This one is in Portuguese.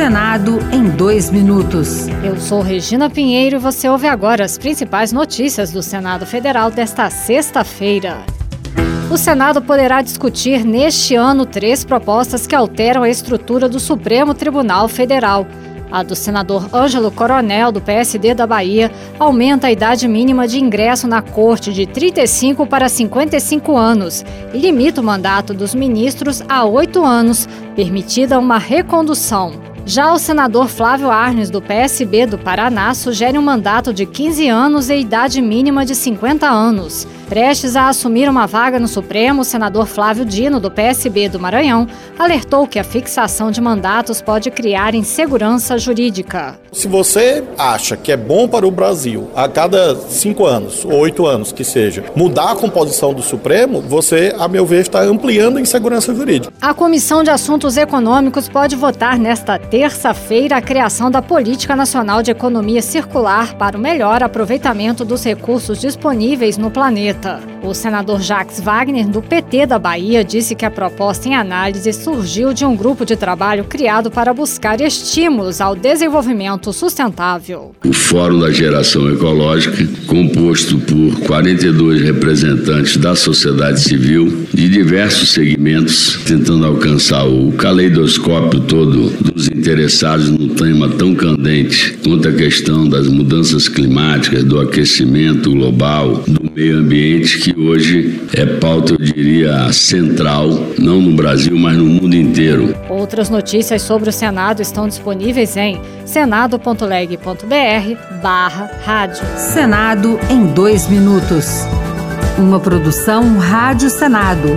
Senado em dois minutos. Eu sou Regina Pinheiro e você ouve agora as principais notícias do Senado Federal desta sexta-feira. O Senado poderá discutir neste ano três propostas que alteram a estrutura do Supremo Tribunal Federal. A do senador Ângelo Coronel, do PSD da Bahia, aumenta a idade mínima de ingresso na corte de 35 para 55 anos e limita o mandato dos ministros a oito anos, permitida uma recondução. Já o senador Flávio Arnes, do PSB do Paraná, sugere um mandato de 15 anos e idade mínima de 50 anos. Prestes a assumir uma vaga no Supremo, o senador Flávio Dino, do PSB do Maranhão, alertou que a fixação de mandatos pode criar insegurança jurídica. Se você acha que é bom para o Brasil, a cada cinco anos, ou oito anos que seja, mudar a composição do Supremo, você, a meu ver, está ampliando a insegurança jurídica. A Comissão de Assuntos Econômicos pode votar nesta terça-feira a criação da Política Nacional de Economia Circular para o melhor aproveitamento dos recursos disponíveis no planeta. O senador Jacques Wagner, do PT da Bahia, disse que a proposta em análise surgiu de um grupo de trabalho criado para buscar estímulos ao desenvolvimento sustentável. O Fórum da Geração Ecológica, composto por 42 representantes da sociedade civil de diversos segmentos, tentando alcançar o caleidoscópio todo dos interessados no tema tão candente quanto a questão das mudanças climáticas, do aquecimento global, do meio ambiente ambiente que hoje é pauta, eu diria, central, não no Brasil, mas no mundo inteiro. Outras notícias sobre o Senado estão disponíveis em senado.leg.br barra rádio. Senado em dois minutos. Uma produção Rádio Senado.